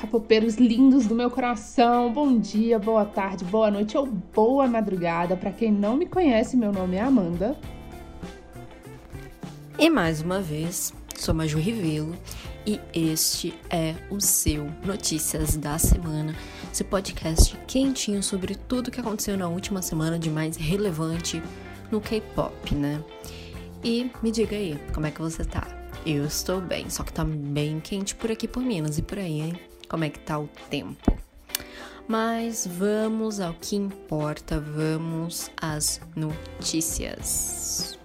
capopeiros lindos do meu coração. Bom dia, boa tarde, boa noite ou boa madrugada. Para quem não me conhece, meu nome é Amanda. E mais uma vez, sou Maju Rivelo e este é o seu Notícias da Semana, seu podcast quentinho sobre tudo que aconteceu na última semana de mais relevante no K-pop, né? E me diga aí, como é que você tá? Eu estou bem, só que tá bem quente por aqui por Minas e por aí, hein? Como é que tá o tempo? Mas vamos ao que importa, vamos às notícias.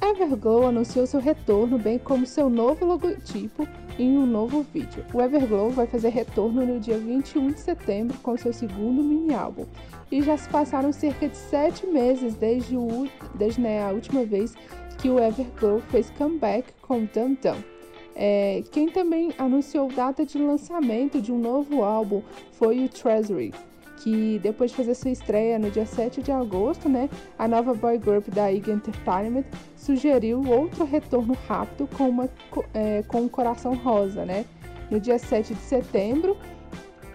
Everglow anunciou seu retorno, bem como seu novo logotipo, em um novo vídeo. O Everglow vai fazer retorno no dia 21 de setembro com seu segundo mini-álbum. E já se passaram cerca de sete meses desde, o, desde né, a última vez que o Everglow fez comeback com Dum Dum. É, quem também anunciou data de lançamento de um novo álbum foi o Treasury, que depois de fazer sua estreia no dia 7 de agosto, né, a nova boy group da IG Entertainment sugeriu outro retorno rápido com, uma, é, com um coração rosa, né, no dia 7 de setembro,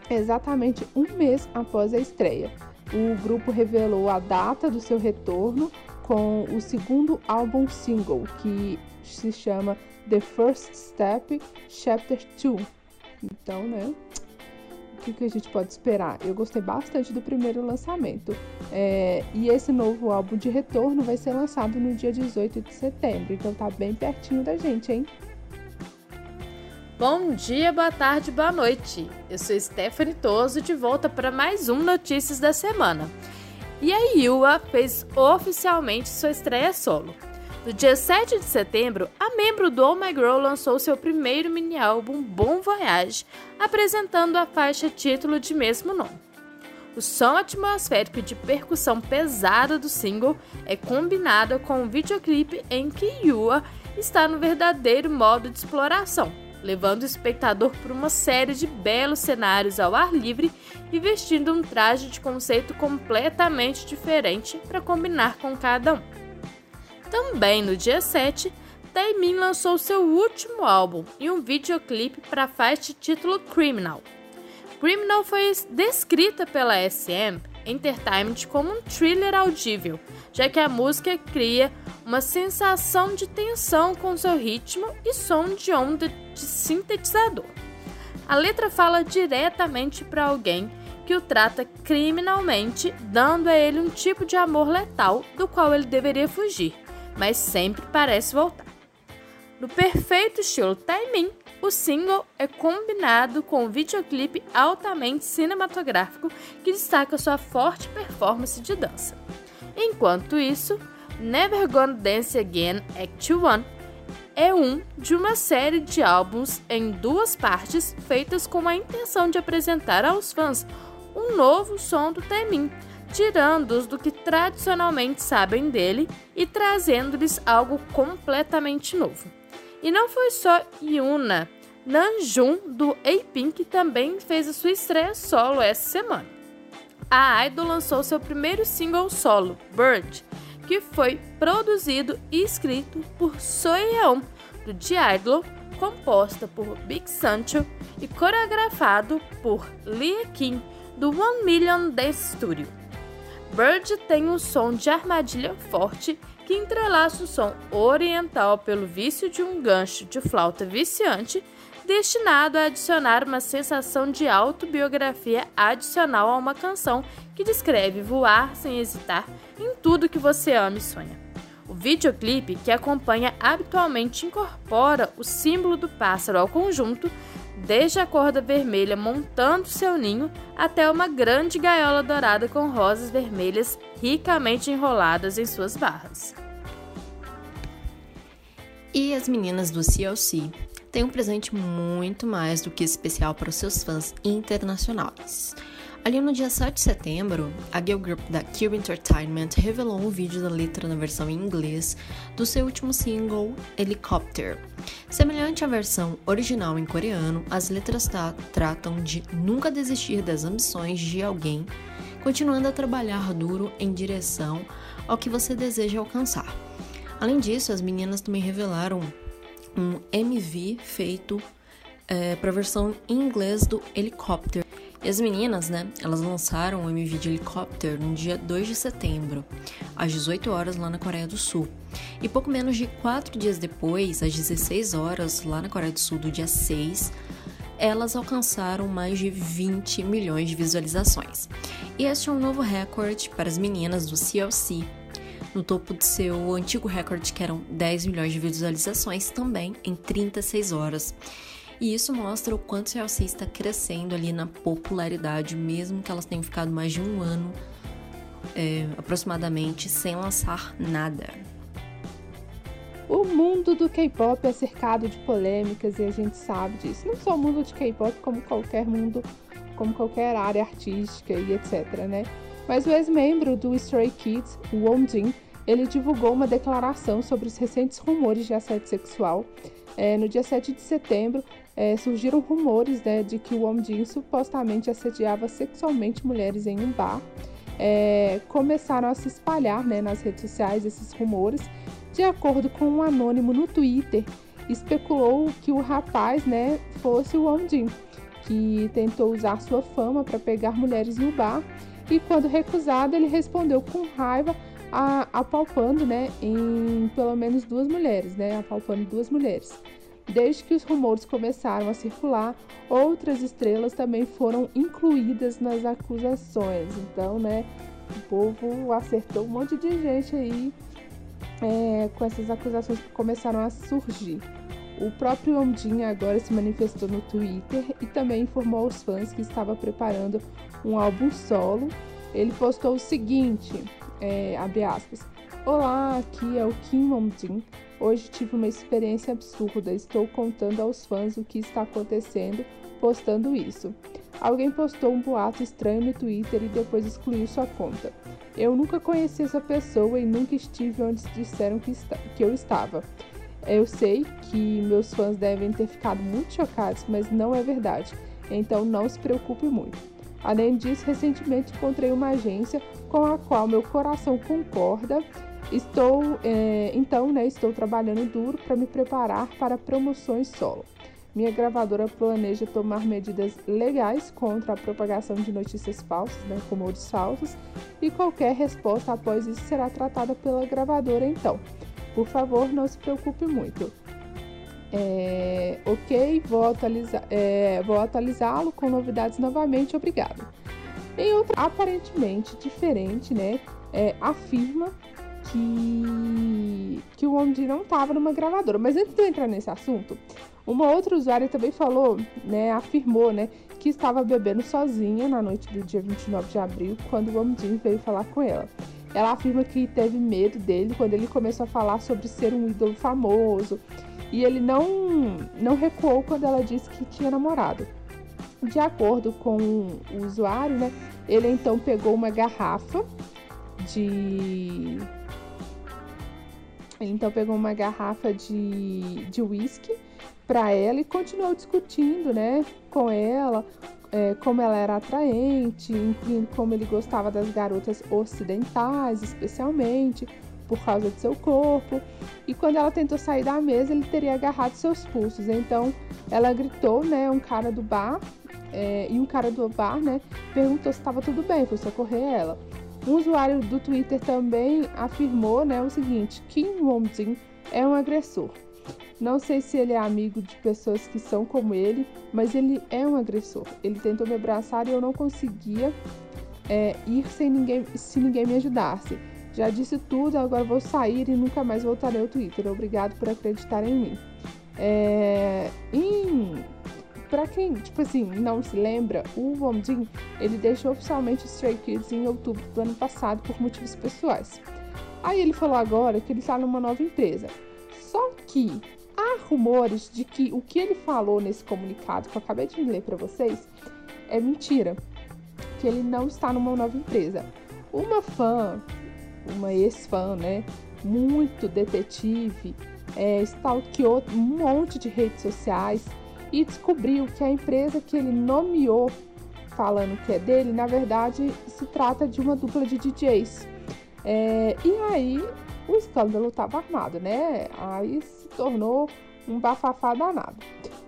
exatamente um mês após a estreia. O grupo revelou a data do seu retorno com o segundo álbum single, que se chama The First Step Chapter 2. Então, né? O que, que a gente pode esperar? Eu gostei bastante do primeiro lançamento. É, e esse novo álbum de retorno vai ser lançado no dia 18 de setembro. Então tá bem pertinho da gente, hein? Bom dia, boa tarde, boa noite. Eu sou Stephanie Toso de volta para mais um Notícias da Semana. E a Yua fez oficialmente sua estreia solo. No dia 7 de setembro, a membro do Oh My Girl lançou seu primeiro mini-álbum Bon Voyage, apresentando a faixa título de mesmo nome. O som atmosférico de percussão pesada do single é combinado com um videoclipe em que Yua está no verdadeiro modo de exploração, levando o espectador por uma série de belos cenários ao ar livre e vestindo um traje de conceito completamente diferente para combinar com cada um. Também no dia 7, Taemin lançou seu último álbum e um videoclipe para a faixa título Criminal. Criminal foi descrita pela SM Entertainment como um thriller audível, já que a música cria uma sensação de tensão com seu ritmo e som de onda de sintetizador. A letra fala diretamente para alguém que o trata criminalmente, dando a ele um tipo de amor letal do qual ele deveria fugir, mas sempre parece voltar. No perfeito estilo timing, o single é combinado com um videoclipe altamente cinematográfico que destaca sua forte performance de dança. Enquanto isso, Never Gonna Dance Again Act 1 é um de uma série de álbuns em duas partes feitas com a intenção de apresentar aos fãs um novo som do Taemin, tirando-os do que tradicionalmente sabem dele e trazendo-lhes algo completamente novo. E não foi só Yuna, Nanjun do A-Pink também fez a sua estreia solo essa semana. A Idol lançou seu primeiro single solo, Bird, que foi produzido e escrito por Soyeon, do The Idol, composta por Big Sancho e coreografado por Lia Kim, do One Million Dance Studio. Bird tem um som de armadilha forte que entrelaça o som oriental pelo vício de um gancho de flauta viciante, destinado a adicionar uma sensação de autobiografia adicional a uma canção que descreve voar sem hesitar em tudo que você ama e sonha. O videoclipe que acompanha habitualmente incorpora o símbolo do pássaro ao conjunto, desde a corda vermelha montando seu ninho até uma grande gaiola dourada com rosas vermelhas ricamente enroladas em suas barras. E as meninas do CLC têm um presente muito mais do que especial para os seus fãs internacionais. Ali no dia 7 de setembro, a girl group da Cube Entertainment revelou um vídeo da letra na versão em inglês do seu último single, Helicopter. Semelhante à versão original em coreano, as letras tratam de nunca desistir das ambições de alguém, continuando a trabalhar duro em direção ao que você deseja alcançar. Além disso, as meninas também revelaram um MV feito é, para a versão em inglês do Helicopter. E as meninas, né, elas lançaram o MV de Helicopter no dia 2 de setembro, às 18 horas lá na Coreia do Sul. E pouco menos de quatro dias depois, às 16 horas, lá na Coreia do Sul, do dia 6, elas alcançaram mais de 20 milhões de visualizações. E este é um novo recorde para as meninas do CLC, no topo de seu antigo recorde, que eram 10 milhões de visualizações, também em 36 horas. E isso mostra o quanto o CLC está crescendo ali na popularidade, mesmo que elas tenham ficado mais de um ano é, aproximadamente sem lançar nada. O mundo do K-pop é cercado de polêmicas e a gente sabe disso. Não só o mundo de K-pop, como qualquer mundo, como qualquer área artística e etc, né? Mas o ex-membro do Stray Kids, Won Jin, ele divulgou uma declaração sobre os recentes rumores de assédio sexual. É, no dia 7 de setembro, é, surgiram rumores né, de que o Won Jin supostamente assediava sexualmente mulheres em um bar. É, começaram a se espalhar né, nas redes sociais esses rumores de acordo com um anônimo no Twitter, especulou que o rapaz né, fosse o Won Jin, que tentou usar sua fama para pegar mulheres no bar e, quando recusado, ele respondeu com raiva, a, apalpando né, em pelo menos duas mulheres, né, apalpando duas mulheres. Desde que os rumores começaram a circular, outras estrelas também foram incluídas nas acusações. Então, né, o povo acertou um monte de gente aí é, com essas acusações que começaram a surgir. O próprio Ondinha agora se manifestou no Twitter e também informou aos fãs que estava preparando um álbum solo. Ele postou o seguinte, é, abre aspas, Olá, aqui é o Kim Ondin. Hoje tive uma experiência absurda. Estou contando aos fãs o que está acontecendo, postando isso. Alguém postou um boato estranho no Twitter e depois excluiu sua conta. Eu nunca conheci essa pessoa e nunca estive onde disseram que, está, que eu estava. Eu sei que meus fãs devem ter ficado muito chocados, mas não é verdade. Então não se preocupe muito. Além disso, recentemente encontrei uma agência com a qual meu coração concorda. Estou, é, então, né, estou trabalhando duro para me preparar para promoções solo. Minha gravadora planeja tomar medidas legais contra a propagação de notícias falsas, né, rumores falsos, e qualquer resposta após isso será tratada pela gravadora então. Por favor, não se preocupe muito. É, ok, vou, atualiza, é, vou atualizá-lo com novidades novamente, obrigado. Em outra, aparentemente diferente, né, é, afirma que, que o Ondi não estava numa gravadora. Mas antes de eu entrar nesse assunto, uma outra usuária também falou, né, afirmou, né, que estava bebendo sozinha na noite do dia 29 de abril, quando o Omdin veio falar com ela. Ela afirma que teve medo dele quando ele começou a falar sobre ser um ídolo famoso, e ele não, não recuou quando ela disse que tinha namorado. De acordo com o usuário, né, ele então pegou uma garrafa de ele então pegou uma garrafa de, de whisky para ela e continuou discutindo, né, com ela, é, como ela era atraente, incluindo como ele gostava das garotas ocidentais, especialmente por causa de seu corpo. E quando ela tentou sair da mesa, ele teria agarrado seus pulsos. Então, ela gritou, né, um cara do bar é, e um cara do bar, né, perguntou se estava tudo bem, foi socorrer ela. Um usuário do Twitter também afirmou, né, o seguinte: Kim Won-jin é um agressor. Não sei se ele é amigo de pessoas que são como ele, mas ele é um agressor. Ele tentou me abraçar e eu não conseguia é, ir sem ninguém, se ninguém me ajudasse. Já disse tudo, agora vou sair e nunca mais voltarei ao Twitter. Obrigado por acreditar em mim. É, em, pra quem, tipo assim, não se lembra, o Womjin, ele deixou oficialmente Stray Kids em outubro do ano passado por motivos pessoais. Aí ele falou agora que ele está numa nova empresa. Só que há rumores de que o que ele falou nesse comunicado que eu acabei de ler para vocês é mentira, que ele não está numa nova empresa. Uma fã, uma ex-fã, né, muito detetive, é, stalkeou um monte de redes sociais e descobriu que a empresa que ele nomeou falando que é dele, na verdade se trata de uma dupla de DJs. É, e aí o escândalo estava armado, né? Aí se tornou um bafafá danado.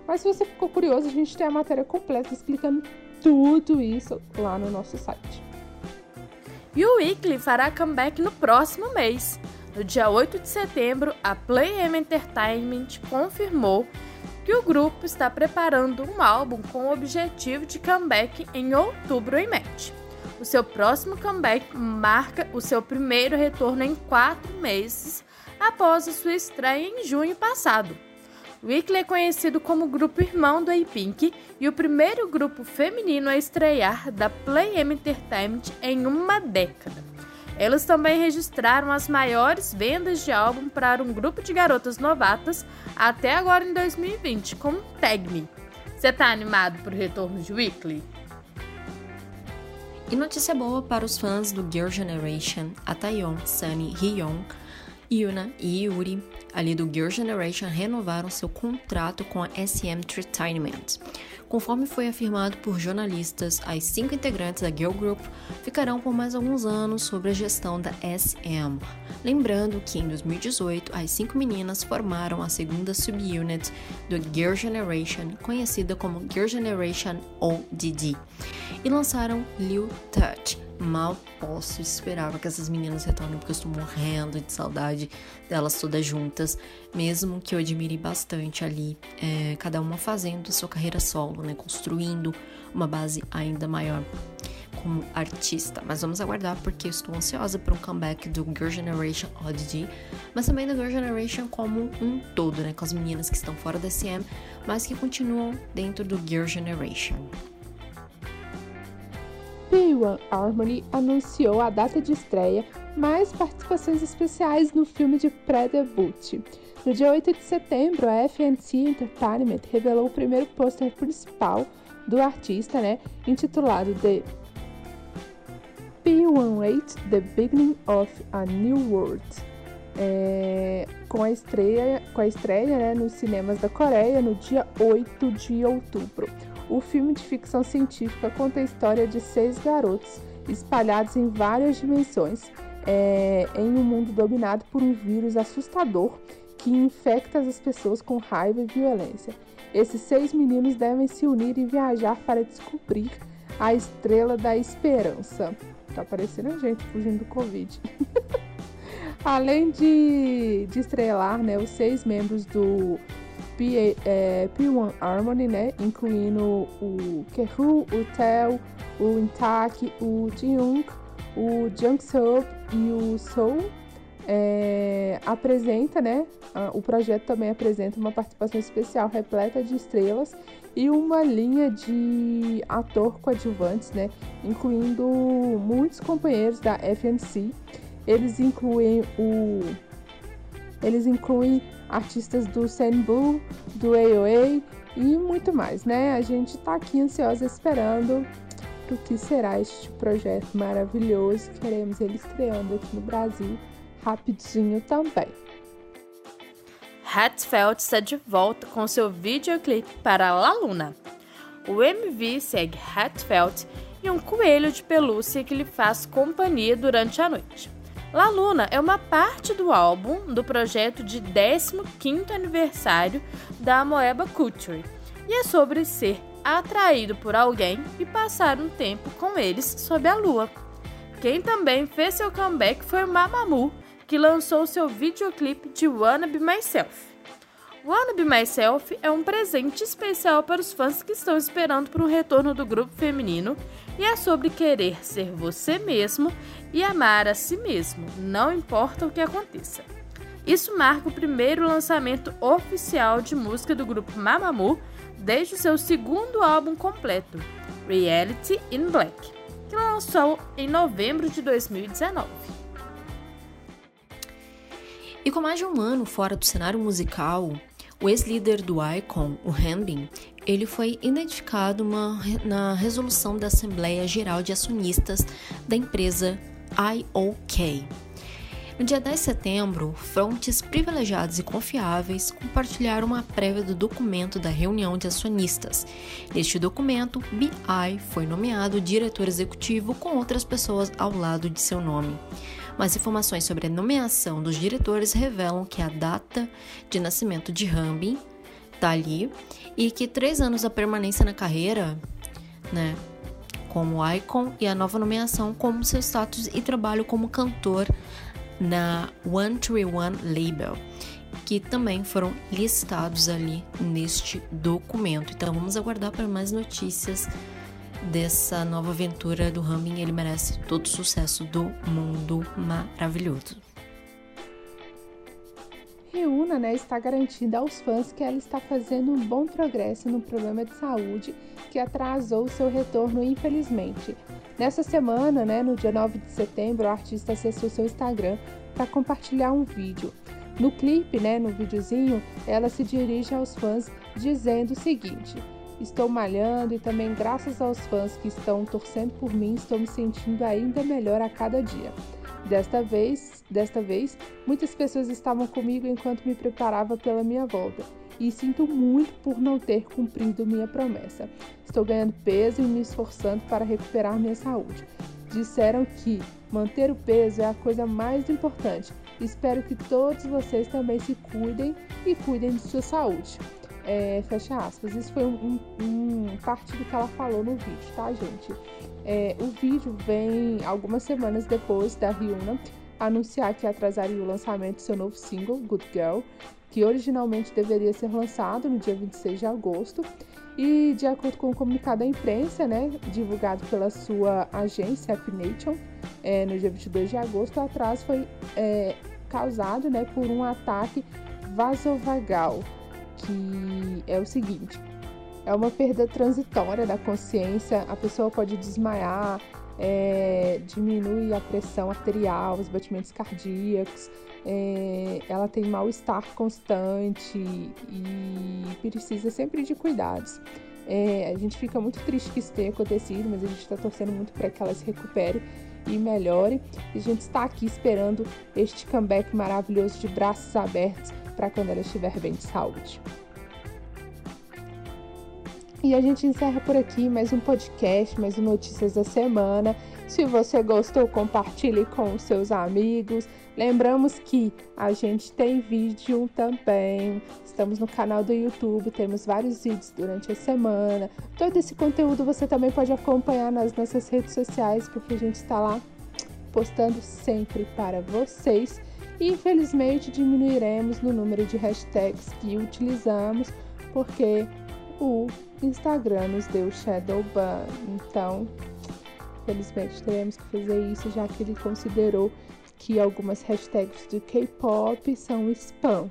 Mas se você ficou curioso, a gente tem a matéria completa explicando tudo isso lá no nosso site. E o Weekly fará comeback no próximo mês. No dia 8 de setembro, a Play M Entertainment confirmou que o grupo está preparando um álbum com o objetivo de comeback em outubro em Met. O seu próximo comeback marca o seu primeiro retorno em quatro meses após a sua estreia em junho passado. Weekly é conhecido como grupo irmão do A-Pink e o primeiro grupo feminino a estrear da Play Entertainment em uma década. Eles também registraram as maiores vendas de álbum para um grupo de garotas novatas até agora em 2020, com Tag Me. Você tá animado pro retorno de Weekly? E notícia boa para os fãs do Girl Generation, a Taeyeon, Sunny, Hyun, Yuna e Yuri, ali do Girl Generation, renovaram seu contrato com a SM Entertainment. Conforme foi afirmado por jornalistas, as cinco integrantes da Girl Group ficarão por mais alguns anos sob a gestão da SM. Lembrando que em 2018, as cinco meninas formaram a segunda subunit do Girl Generation, conhecida como Girl Generation ODD, e lançaram Liu Touch Mal posso esperar que essas meninas retornem porque eu estou morrendo de saudade delas todas juntas, mesmo que eu admire bastante ali, é, cada uma fazendo sua carreira solo, né, construindo uma base ainda maior como artista. Mas vamos aguardar porque eu estou ansiosa por um comeback do Girl Generation Oddity, mas também do Girl Generation como um todo, né, com as meninas que estão fora da SM, mas que continuam dentro do Girl Generation. P1 Harmony anunciou a data de estreia, mais participações especiais no filme de pré-debut. No dia 8 de setembro, a FNC Entertainment revelou o primeiro pôster principal do artista, né, intitulado The P18 The Beginning of a New World. É, com a estreia, com a estreia né, nos cinemas da Coreia no dia 8 de outubro. O filme de ficção científica conta a história de seis garotos espalhados em várias dimensões é, em um mundo dominado por um vírus assustador que infecta as pessoas com raiva e violência. Esses seis meninos devem se unir e viajar para descobrir a estrela da esperança. Tá parecendo a gente fugindo do Covid. Além de, de estrelar né, os seis membros do P, é, P1 Harmony, né? Incluindo o Kehu, o Tel, o Intak, o Jung, o Jungsook e o Soul. É, apresenta, né? O projeto também apresenta uma participação especial repleta de estrelas e uma linha de ator coadjuvantes, né? Incluindo muitos companheiros da FNC. Eles incluem o eles incluem artistas do Senbu, do AOA e muito mais, né? A gente tá aqui ansiosa esperando o que será este projeto maravilhoso. Queremos ele estreando aqui no Brasil rapidinho também. Hatfeld está de volta com seu videoclipe para La Luna. O MV segue Hatfeld e um coelho de pelúcia que lhe faz companhia durante a noite. La Luna é uma parte do álbum do projeto de 15º aniversário da Moeba Culture e é sobre ser atraído por alguém e passar um tempo com eles sob a lua. Quem também fez seu comeback foi Mamamoo, que lançou seu videoclipe de Wanna Be Myself. Wanna Be Myself é um presente especial para os fãs que estão esperando por um retorno do grupo feminino e é sobre querer ser você mesmo e amar a si mesmo, não importa o que aconteça. Isso marca o primeiro lançamento oficial de música do grupo Mamamoo desde o seu segundo álbum completo, Reality in Black, que lançou em novembro de 2019. E com mais de um ano fora do cenário musical, o ex-líder do ICON, o Hanbin, ele foi identificado uma, na resolução da Assembleia Geral de Acionistas da empresa IOK. No dia 10 de setembro, frontes privilegiados e confiáveis compartilharam uma prévia do documento da reunião de acionistas. Neste documento, BI foi nomeado diretor executivo com outras pessoas ao lado de seu nome mas informações sobre a nomeação dos diretores revelam que a data de nascimento de Rambin tá ali e que três anos da permanência na carreira, né, como icon e a nova nomeação como seu status e trabalho como cantor na 131 Label, que também foram listados ali neste documento. Então vamos aguardar para mais notícias dessa nova aventura do Ramin. Ele merece todo o sucesso do mundo maravilhoso. Riuna né, está garantindo aos fãs que ela está fazendo um bom progresso no problema de saúde que atrasou seu retorno, infelizmente. Nessa semana, né, no dia 9 de setembro, o artista acessou seu Instagram para compartilhar um vídeo. No clipe, né, no videozinho, ela se dirige aos fãs dizendo o seguinte: Estou malhando e também graças aos fãs que estão torcendo por mim, estou me sentindo ainda melhor a cada dia. Desta vez, desta vez, muitas pessoas estavam comigo enquanto me preparava pela minha volta. E sinto muito por não ter cumprido minha promessa. Estou ganhando peso e me esforçando para recuperar minha saúde. Disseram que manter o peso é a coisa mais importante. Espero que todos vocês também se cuidem e cuidem de sua saúde. É, fecha aspas. Isso foi um, um, um, parte do que ela falou no vídeo, tá, gente? É, o vídeo vem algumas semanas depois da Ryuna anunciar que atrasaria o lançamento do seu novo single, Good Girl, que originalmente deveria ser lançado no dia 26 de agosto. E de acordo com o comunicado da imprensa, né, divulgado pela sua agência Nation, é, no dia 22 de agosto, o atraso foi é, causado né, por um ataque vasovagal, que é o seguinte: é uma perda transitória da consciência, a pessoa pode desmaiar, é, diminui a pressão arterial, os batimentos cardíacos, é, ela tem mal-estar constante e precisa sempre de cuidados. É, a gente fica muito triste que isso tenha acontecido, mas a gente está torcendo muito para que ela se recupere e melhore. E a gente está aqui esperando este comeback maravilhoso de braços abertos para quando ela estiver bem de saúde. E a gente encerra por aqui mais um podcast, mais um Notícias da Semana. Se você gostou, compartilhe com os seus amigos. Lembramos que a gente tem vídeo também. Estamos no canal do YouTube, temos vários vídeos durante a semana. Todo esse conteúdo você também pode acompanhar nas nossas redes sociais, porque a gente está lá postando sempre para vocês. Infelizmente diminuiremos no número de hashtags que utilizamos, porque o Instagram nos deu shadow ban. Então, felizmente teremos que fazer isso, já que ele considerou que algumas hashtags do K-pop são spam.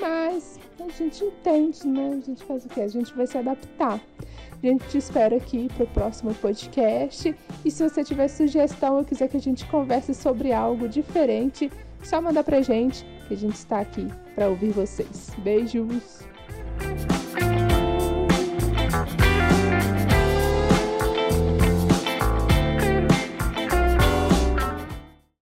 Mas a gente entende, né? A gente faz o quê? A gente vai se adaptar. A gente te espera aqui para o próximo podcast. E se você tiver sugestão ou quiser que a gente converse sobre algo diferente, só manda pra gente que a gente está aqui para ouvir vocês. Beijos!